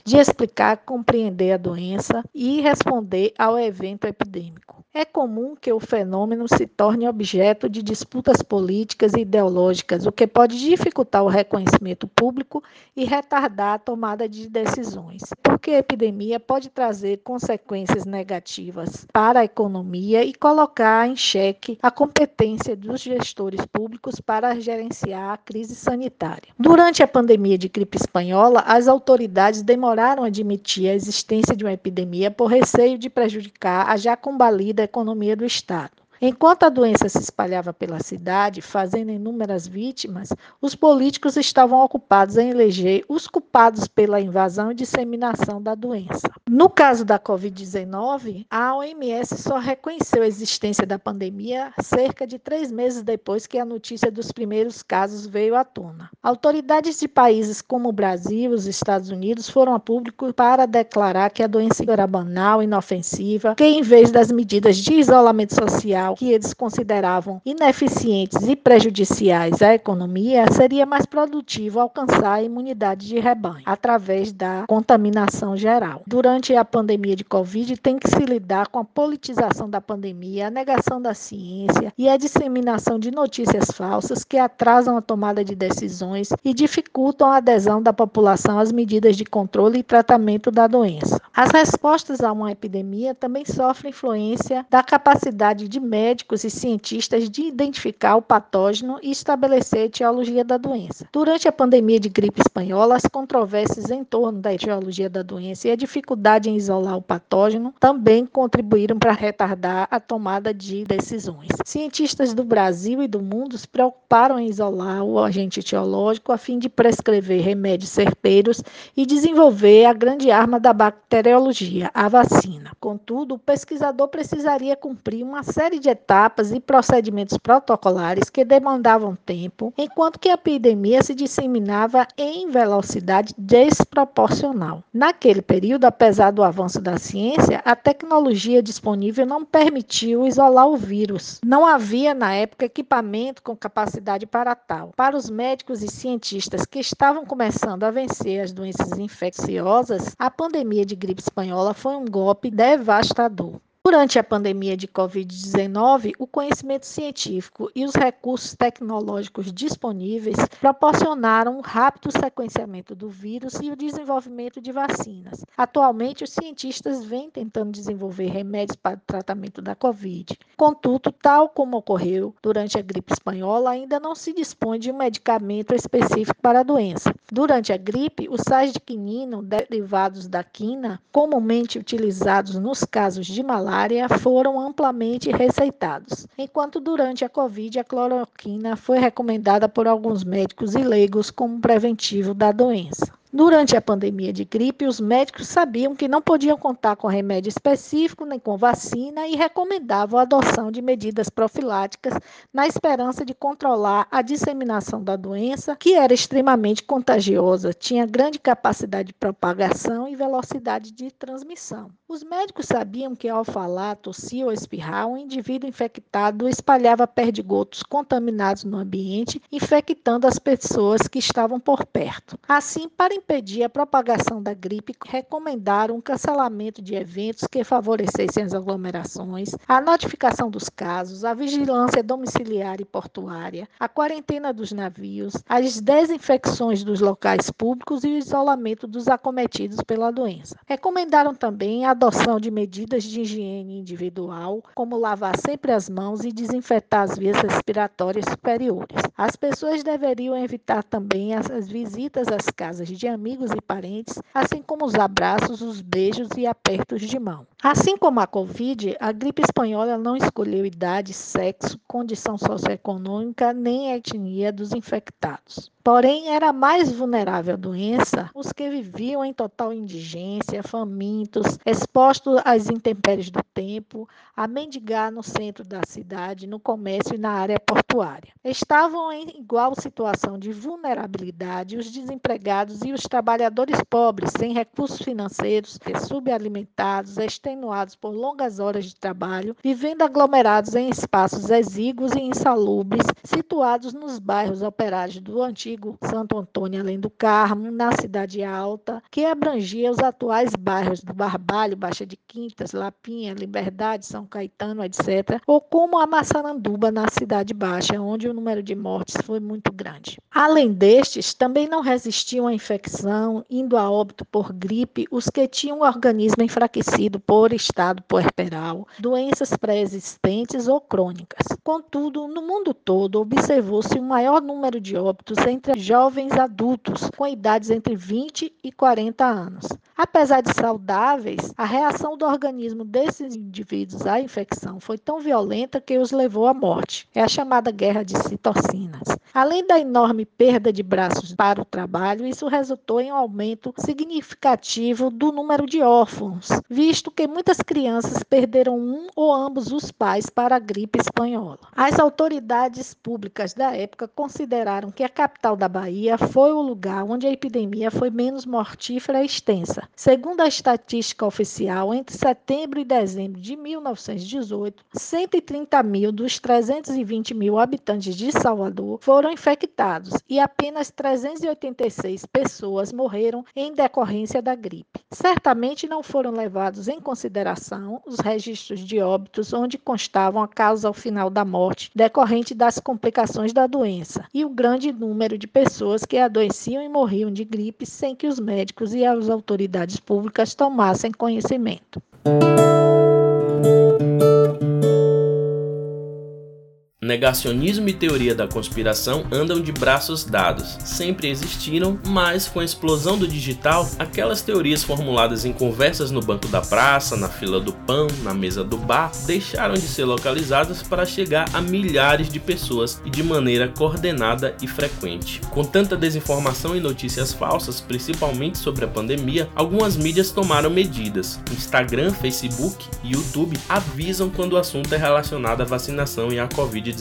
de explicar, compreender a doença e responder ao evento epidêmico. É comum que o fenômeno se torne objeto de disputas políticas e ideológicas, o que pode dificultar o reconhecimento público e retardar a tomada de decisões, porque a epidemia pode trazer consequências negativas para a economia e colocar em xeque a competência dos gestores públicos para gerenciar a crise sanitária. Durante a pandemia de gripe espanhola, as autoridades demoraram a admitir a existência de uma epidemia por receio de prejudicar a já combalida economia do Estado. Enquanto a doença se espalhava pela cidade, fazendo inúmeras vítimas, os políticos estavam ocupados em eleger os culpados pela invasão e disseminação da doença. No caso da Covid-19, a OMS só reconheceu a existência da pandemia cerca de três meses depois que a notícia dos primeiros casos veio à tona. Autoridades de países como o Brasil e os Estados Unidos foram a público para declarar que a doença era banal, inofensiva, que em vez das medidas de isolamento social que eles consideravam ineficientes e prejudiciais à economia, seria mais produtivo alcançar a imunidade de rebanho através da contaminação geral. Durante a pandemia de Covid, tem que se lidar com a politização da pandemia, a negação da ciência e a disseminação de notícias falsas que atrasam a tomada de decisões e dificultam a adesão da população às medidas de controle e tratamento da doença. As respostas a uma epidemia também sofrem influência da capacidade de médicos e cientistas de identificar o patógeno e estabelecer a etiologia da doença. Durante a pandemia de gripe espanhola, as controvérsias em torno da etiologia da doença e a dificuldade em isolar o patógeno também contribuíram para retardar a tomada de decisões. Cientistas do Brasil e do mundo se preocuparam em isolar o agente etiológico a fim de prescrever remédios certeiros e desenvolver a grande arma da bacteriologia, a vacina. Contudo, o pesquisador precisaria cumprir uma série de etapas e procedimentos protocolares que demandavam tempo, enquanto que a epidemia se disseminava em velocidade desproporcional. Naquele período, apesar do avanço da ciência, a tecnologia disponível não permitiu isolar o vírus. Não havia, na época, equipamento com capacidade para tal. Para os médicos e cientistas que estavam começando a vencer as doenças infecciosas, a pandemia de gripe espanhola foi um golpe devastador. Durante a pandemia de Covid-19, o conhecimento científico e os recursos tecnológicos disponíveis proporcionaram um rápido sequenciamento do vírus e o desenvolvimento de vacinas. Atualmente, os cientistas vêm tentando desenvolver remédios para o tratamento da Covid. Contudo, tal como ocorreu durante a gripe espanhola, ainda não se dispõe de um medicamento específico para a doença. Durante a gripe, os sais de quinino derivados da quina, comumente utilizados nos casos de malária, foram amplamente receitados, enquanto durante a Covid a cloroquina foi recomendada por alguns médicos e leigos como preventivo da doença. Durante a pandemia de gripe, os médicos sabiam que não podiam contar com remédio específico nem com vacina e recomendavam a adoção de medidas profiláticas na esperança de controlar a disseminação da doença, que era extremamente contagiosa, tinha grande capacidade de propagação e velocidade de transmissão. Os médicos sabiam que ao falar, tossir ou espirrar, um indivíduo infectado espalhava perdigotos contaminados no ambiente, infectando as pessoas que estavam por perto. Assim, para impedir a propagação da gripe, recomendaram um cancelamento de eventos que favorecessem as aglomerações, a notificação dos casos, a vigilância domiciliar e portuária, a quarentena dos navios, as desinfecções dos locais públicos e o isolamento dos acometidos pela doença. Recomendaram também a adoção de medidas de higiene individual, como lavar sempre as mãos e desinfetar as vias respiratórias superiores. As pessoas deveriam evitar também as visitas às casas de amigos e parentes, assim como os abraços, os beijos e apertos de mão. Assim como a Covid, a gripe espanhola não escolheu idade, sexo, condição socioeconômica nem etnia dos infectados. Porém, era mais vulnerável à doença os que viviam em total indigência, famintos, expostos às intempéries do tempo, a mendigar no centro da cidade, no comércio e na área portuária. Estavam em igual situação de vulnerabilidade os desempregados e os trabalhadores pobres, sem recursos financeiros, subalimentados, extenuados por longas horas de trabalho, vivendo aglomerados em espaços exíguos e insalubres, situados nos bairros operários do antigo Santo Antônio Além do Carmo, na Cidade Alta, que abrangia os atuais bairros do Barbalho, Baixa de Quintas, Lapinha, Liberdade, São Caetano, etc., ou como a Massaranduba, na Cidade Baixa, onde o número de mortes foi muito grande. Além destes, também não resistiam à infecção, indo a óbito por gripe, os que tinham o organismo enfraquecido por estado puerperal, doenças pré-existentes ou crônicas. Contudo, no mundo todo, observou-se um maior número de óbitos entre jovens adultos com idades entre 20 e 40 anos. Apesar de saudáveis, a reação do organismo desses indivíduos à infecção foi tão violenta que os levou à morte. É a chamada guerra de citocinas. Além da enorme perda de braços para o trabalho, isso resultou em um aumento significativo do número de órfãos, visto que muitas crianças perderam um ou ambos os pais para a gripe espanhola. As autoridades públicas da época consideraram que a capital da Bahia foi o lugar onde a epidemia foi menos mortífera e extensa. Segundo a estatística oficial, entre setembro e dezembro de 1918, 130 mil dos 320 mil habitantes de Salvador foram infectados e apenas 386 pessoas morreram em decorrência da gripe. Certamente não foram levados em consideração os registros de óbitos onde constavam a causa ao final da morte decorrente das complicações da doença e o grande número de pessoas que adoeciam e morriam de gripe sem que os médicos e as autoridades públicas tomassem conhecimento cimento. Negacionismo e teoria da conspiração andam de braços dados. Sempre existiram, mas com a explosão do digital, aquelas teorias formuladas em conversas no banco da praça, na fila do pão, na mesa do bar, deixaram de ser localizadas para chegar a milhares de pessoas e de maneira coordenada e frequente. Com tanta desinformação e notícias falsas, principalmente sobre a pandemia, algumas mídias tomaram medidas. Instagram, Facebook e YouTube avisam quando o assunto é relacionado à vacinação e à Covid-19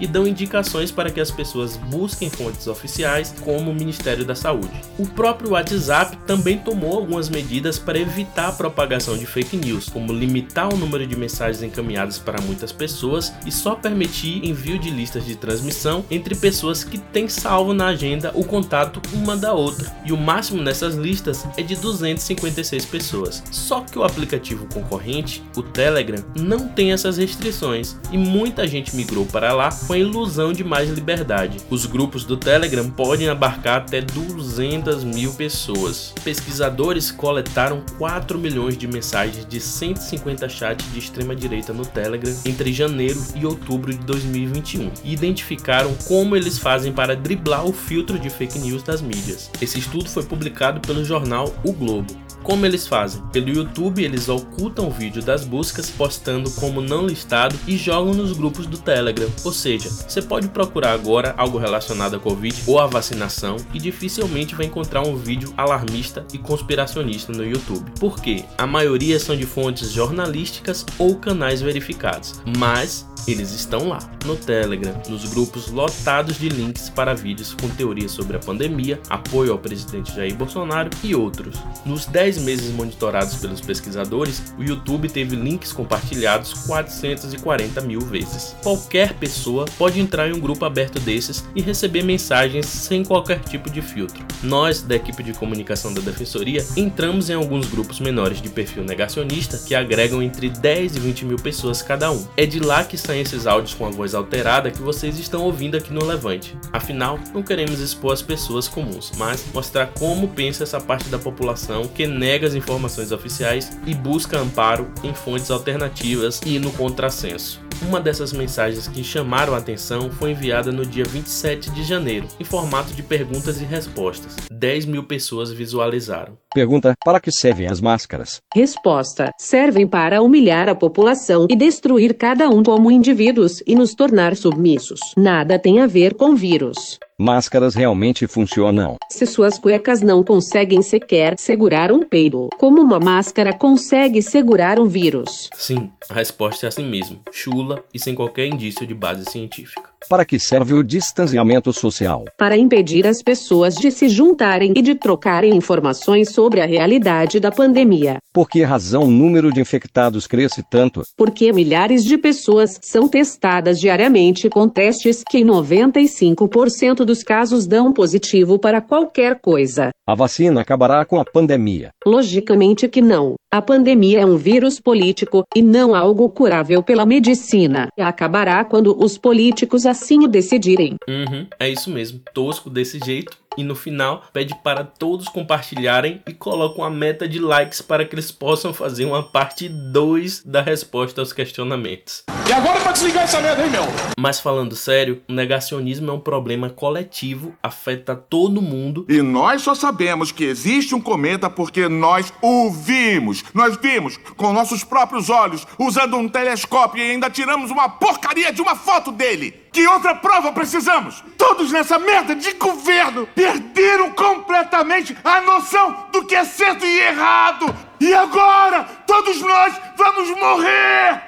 e dão indicações para que as pessoas busquem fontes oficiais, como o Ministério da Saúde. O próprio WhatsApp também tomou algumas medidas para evitar a propagação de fake news, como limitar o número de mensagens encaminhadas para muitas pessoas e só permitir envio de listas de transmissão entre pessoas que têm salvo na agenda o contato uma da outra, e o máximo nessas listas é de 256 pessoas. Só que o aplicativo concorrente, o Telegram, não tem essas restrições e muita gente migrou para lá com a ilusão de mais liberdade. Os grupos do Telegram podem abarcar até 200 mil pessoas. Pesquisadores coletaram 4 milhões de mensagens de 150 chats de extrema direita no Telegram entre janeiro e outubro de 2021 e identificaram como eles fazem para driblar o filtro de fake news das mídias. Esse estudo foi publicado pelo jornal O Globo. Como eles fazem? Pelo YouTube, eles ocultam o vídeo das buscas, postando como não listado e jogam nos grupos do Telegram. Ou seja, você pode procurar agora algo relacionado à Covid ou à vacinação e dificilmente vai encontrar um vídeo alarmista e conspiracionista no YouTube. Porque a maioria são de fontes jornalísticas ou canais verificados. Mas eles estão lá, no Telegram, nos grupos lotados de links para vídeos com teorias sobre a pandemia, apoio ao presidente Jair Bolsonaro e outros. Nos 10 meses monitorados pelos pesquisadores, o YouTube teve links compartilhados 440 mil vezes. Qualquer pessoa pode entrar em um grupo aberto desses e receber mensagens sem qualquer tipo de filtro. Nós, da equipe de comunicação da Defensoria, entramos em alguns grupos menores de perfil negacionista que agregam entre 10 e 20 mil pessoas cada um. É de lá que saem esses áudios com a voz alterada que vocês estão ouvindo aqui no Levante. Afinal, não queremos expor as pessoas comuns, mas mostrar como pensa essa parte da população que nega as informações oficiais e busca amparo em fontes alternativas e no contrassenso. Uma dessas mensagens que chamaram a atenção foi enviada no dia 27 de janeiro, em formato de perguntas e respostas. 10 mil pessoas visualizaram. Pergunta: para que servem as máscaras? Resposta: servem para humilhar a população e destruir cada um como indivíduos e nos tornar submissos. Nada tem a ver com vírus. Máscaras realmente funcionam. Se suas cuecas não conseguem sequer segurar um peido, como uma máscara consegue segurar um vírus? Sim, a resposta é assim mesmo, chula e sem qualquer indício de base científica. Para que serve o distanciamento social? Para impedir as pessoas de se juntarem e de trocarem informações sobre a realidade da pandemia. Por que razão o número de infectados cresce tanto? Porque milhares de pessoas são testadas diariamente com testes que em 95% dos casos dão positivo para qualquer coisa. A vacina acabará com a pandemia. Logicamente que não. A pandemia é um vírus político e não algo curável pela medicina. Acabará quando os políticos assim o decidirem. Uhum, é isso mesmo. Tosco desse jeito, e no final pede para todos compartilharem e coloca uma meta de likes para que eles possam fazer uma parte 2 da resposta aos questionamentos. E agora pra desligar essa merda aí, meu? Mas falando sério, o negacionismo é um problema coletivo, afeta todo mundo. E nós só sabemos que existe um cometa porque nós o vimos. Nós vimos com nossos próprios olhos, usando um telescópio e ainda tiramos uma porcaria de uma foto dele. Que outra prova precisamos? Todos nessa merda de governo perderam completamente a noção do que é certo e errado. E agora, todos nós vamos morrer!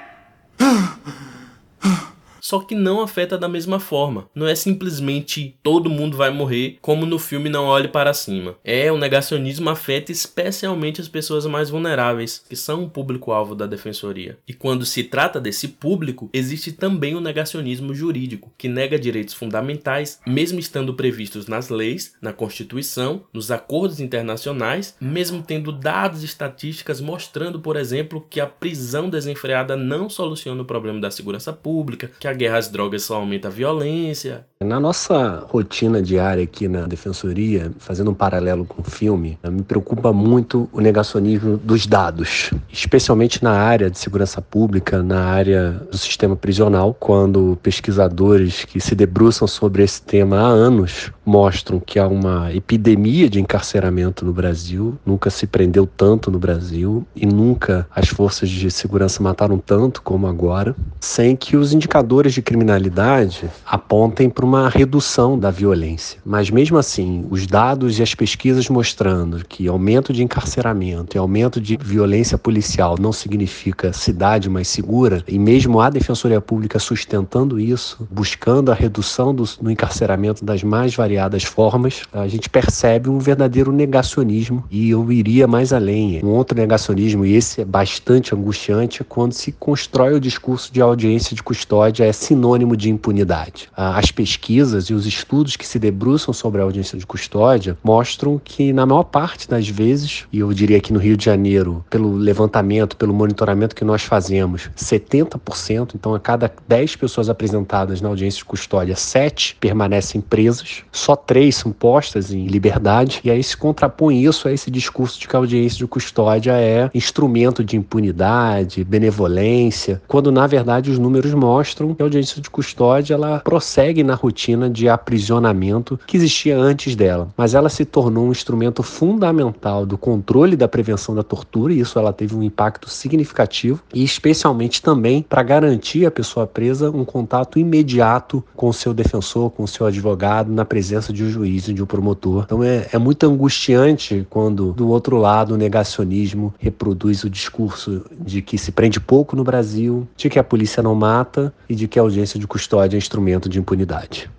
Só que não afeta da mesma forma. Não é simplesmente todo mundo vai morrer, como no filme Não Olhe Para Cima. É, o negacionismo afeta especialmente as pessoas mais vulneráveis, que são o público-alvo da defensoria. E quando se trata desse público, existe também o negacionismo jurídico, que nega direitos fundamentais, mesmo estando previstos nas leis, na Constituição, nos acordos internacionais, mesmo tendo dados e estatísticas mostrando, por exemplo, que a prisão desenfreada não soluciona o problema da segurança pública, que a guerra às drogas só aumenta a violência. Na nossa rotina diária aqui na defensoria, fazendo um paralelo com o filme, me preocupa muito o negacionismo dos dados, especialmente na área de segurança pública, na área do sistema prisional, quando pesquisadores que se debruçam sobre esse tema há anos mostram que há uma epidemia de encarceramento no Brasil, nunca se prendeu tanto no Brasil e nunca as forças de segurança mataram tanto como agora, sem que os indicadores de criminalidade apontem para uma redução da violência. Mas mesmo assim, os dados e as pesquisas mostrando que aumento de encarceramento e aumento de violência policial não significa cidade mais segura, e mesmo a Defensoria Pública sustentando isso, buscando a redução do, do encarceramento das mais variadas formas, a gente percebe um verdadeiro negacionismo e eu iria mais além. Um outro negacionismo, e esse é bastante angustiante, é quando se constrói o discurso de audiência de custódia é sinônimo de impunidade. As pesquisas e os estudos que se debruçam sobre a audiência de custódia mostram que, na maior parte das vezes, e eu diria que no Rio de Janeiro, pelo levantamento, pelo monitoramento que nós fazemos, 70%, então a cada 10 pessoas apresentadas na audiência de custódia, 7 permanecem presas, só 3 são postas em liberdade, e aí se contrapõe isso a esse discurso de que a audiência de custódia é instrumento de impunidade, benevolência, quando na verdade os números mostram que a audiência de custódia ela prossegue na rotina de aprisionamento que existia antes dela, mas ela se tornou um instrumento fundamental do controle da prevenção da tortura e isso ela teve um impacto significativo e especialmente também para garantir à pessoa presa um contato imediato com o seu defensor, com o seu advogado, na presença de um juiz e de um promotor. Então é, é muito angustiante quando do outro lado o negacionismo reproduz o discurso de que se prende pouco no Brasil, de que a polícia não mata e de que a audiência de custódia é instrumento de impunidade.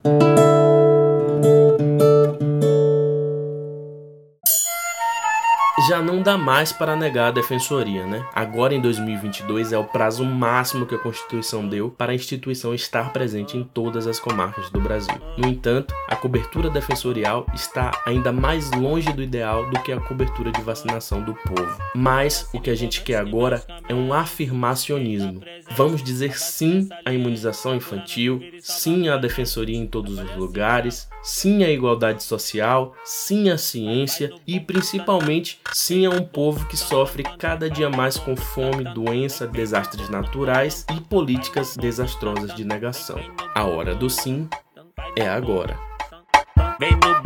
Já não dá mais para negar a defensoria, né? Agora em 2022 é o prazo máximo que a Constituição deu para a instituição estar presente em todas as comarcas do Brasil. No entanto, a cobertura defensorial está ainda mais longe do ideal do que a cobertura de vacinação do povo. Mas o que a gente quer agora é um afirmacionismo. Vamos dizer sim à imunização infantil, sim à defensoria em todos os lugares, sim à igualdade social, sim à ciência e principalmente sim a um povo que sofre cada dia mais com fome, doença, desastres naturais e políticas desastrosas de negação. A hora do sim é agora. Vem no